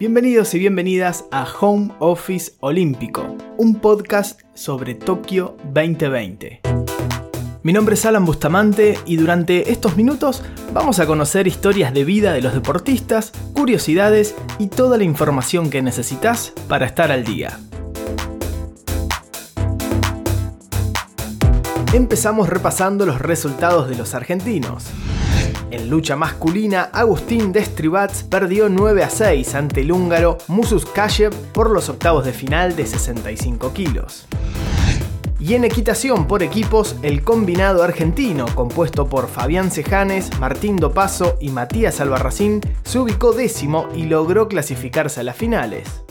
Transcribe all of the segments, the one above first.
Bienvenidos y bienvenidas a Home Office Olímpico, un podcast sobre Tokio 2020. Mi nombre es Alan Bustamante y durante estos minutos vamos a conocer historias de vida de los deportistas, curiosidades y toda la información que necesitas para estar al día. Empezamos repasando los resultados de los argentinos. En lucha masculina, Agustín Destribats perdió 9 a 6 ante el húngaro Musus Kashev por los octavos de final de 65 kilos. Y en equitación por equipos, el combinado argentino, compuesto por Fabián Cejanes, Martín Dopaso y Matías Albarracín, se ubicó décimo y logró clasificarse a las finales.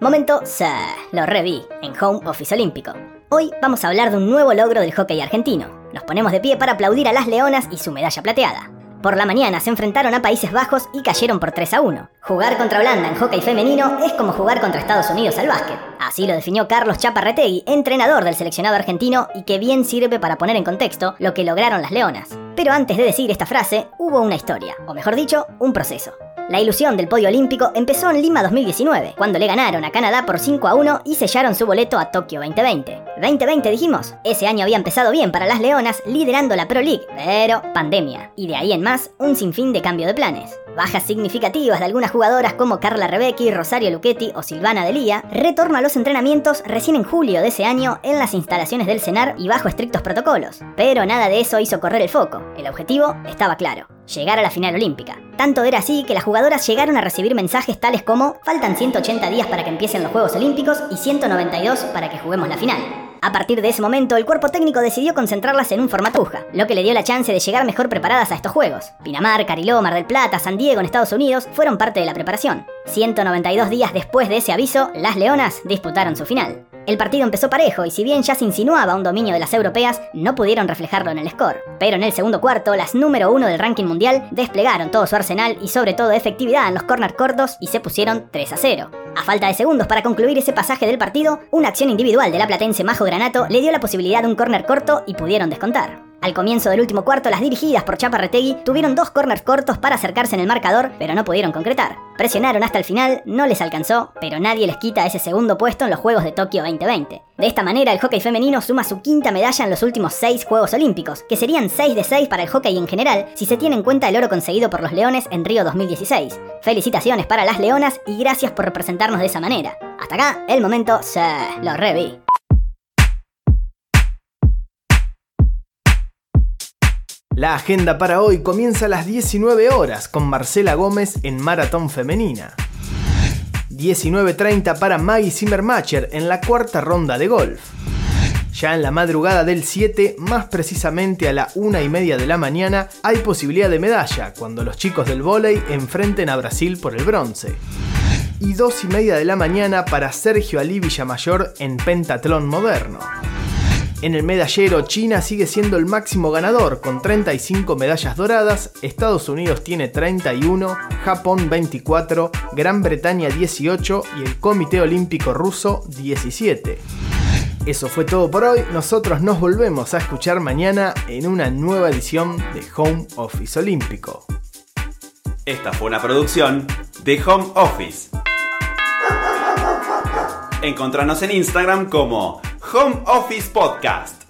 Momento, se lo reví en Home Office Olímpico. Hoy vamos a hablar de un nuevo logro del hockey argentino, nos ponemos de pie para aplaudir a las Leonas y su medalla plateada. Por la mañana se enfrentaron a Países Bajos y cayeron por 3 a 1. Jugar contra Holanda en hockey femenino es como jugar contra Estados Unidos al básquet. Así lo definió Carlos Chaparretegui, entrenador del seleccionado argentino y que bien sirve para poner en contexto lo que lograron las Leonas. Pero antes de decir esta frase, hubo una historia, o mejor dicho, un proceso. La ilusión del podio olímpico empezó en Lima 2019, cuando le ganaron a Canadá por 5 a 1 y sellaron su boleto a Tokio 2020. 2020 dijimos, ese año había empezado bien para las Leonas, liderando la Pro League, pero pandemia, y de ahí en más, un sinfín de cambio de planes. Bajas significativas de algunas jugadoras como Carla Rebecki, Rosario Luchetti o Silvana Delía, retorno a los entrenamientos recién en julio de ese año en las instalaciones del CENAR y bajo estrictos protocolos. Pero nada de eso hizo correr el foco. El objetivo estaba claro, llegar a la final olímpica. Tanto era así que las jugadoras llegaron a recibir mensajes tales como faltan 180 días para que empiecen los Juegos Olímpicos y 192 para que juguemos la final. A partir de ese momento, el cuerpo técnico decidió concentrarlas en un formatuja, lo que le dio la chance de llegar mejor preparadas a estos juegos. Pinamar, Cariló, Mar del Plata, San Diego en Estados Unidos fueron parte de la preparación. 192 días después de ese aviso, las Leonas disputaron su final. El partido empezó parejo y si bien ya se insinuaba un dominio de las europeas, no pudieron reflejarlo en el score. Pero en el segundo cuarto, las número uno del ranking mundial desplegaron todo su arsenal y sobre todo efectividad en los corners cortos y se pusieron 3 a 0. A falta de segundos para concluir ese pasaje del partido, una acción individual de la platense Majo Granato le dio la posibilidad de un córner corto y pudieron descontar. Al comienzo del último cuarto, las dirigidas por Chaparretegui tuvieron dos corners cortos para acercarse en el marcador, pero no pudieron concretar. Presionaron hasta el final, no les alcanzó, pero nadie les quita ese segundo puesto en los Juegos de Tokio 2020. De esta manera, el hockey femenino suma su quinta medalla en los últimos seis Juegos Olímpicos, que serían 6 de 6 para el hockey en general si se tiene en cuenta el oro conseguido por los Leones en Río 2016. Felicitaciones para las Leonas y gracias por de esa manera. Hasta acá, el momento se lo reví. La agenda para hoy comienza a las 19 horas con Marcela Gómez en Maratón Femenina. 19.30 para Maggie Zimmermacher en la cuarta ronda de golf. Ya en la madrugada del 7, más precisamente a la una y media de la mañana, hay posibilidad de medalla cuando los chicos del vóley enfrenten a Brasil por el bronce. Y 2 y media de la mañana para Sergio Ali Villamayor en pentatlón moderno. En el medallero, China sigue siendo el máximo ganador con 35 medallas doradas, Estados Unidos tiene 31, Japón 24, Gran Bretaña 18 y el Comité Olímpico Ruso 17. Eso fue todo por hoy, nosotros nos volvemos a escuchar mañana en una nueva edición de Home Office Olímpico. Esta fue una producción de Home Office. Encontranos en Instagram como Home Office Podcast.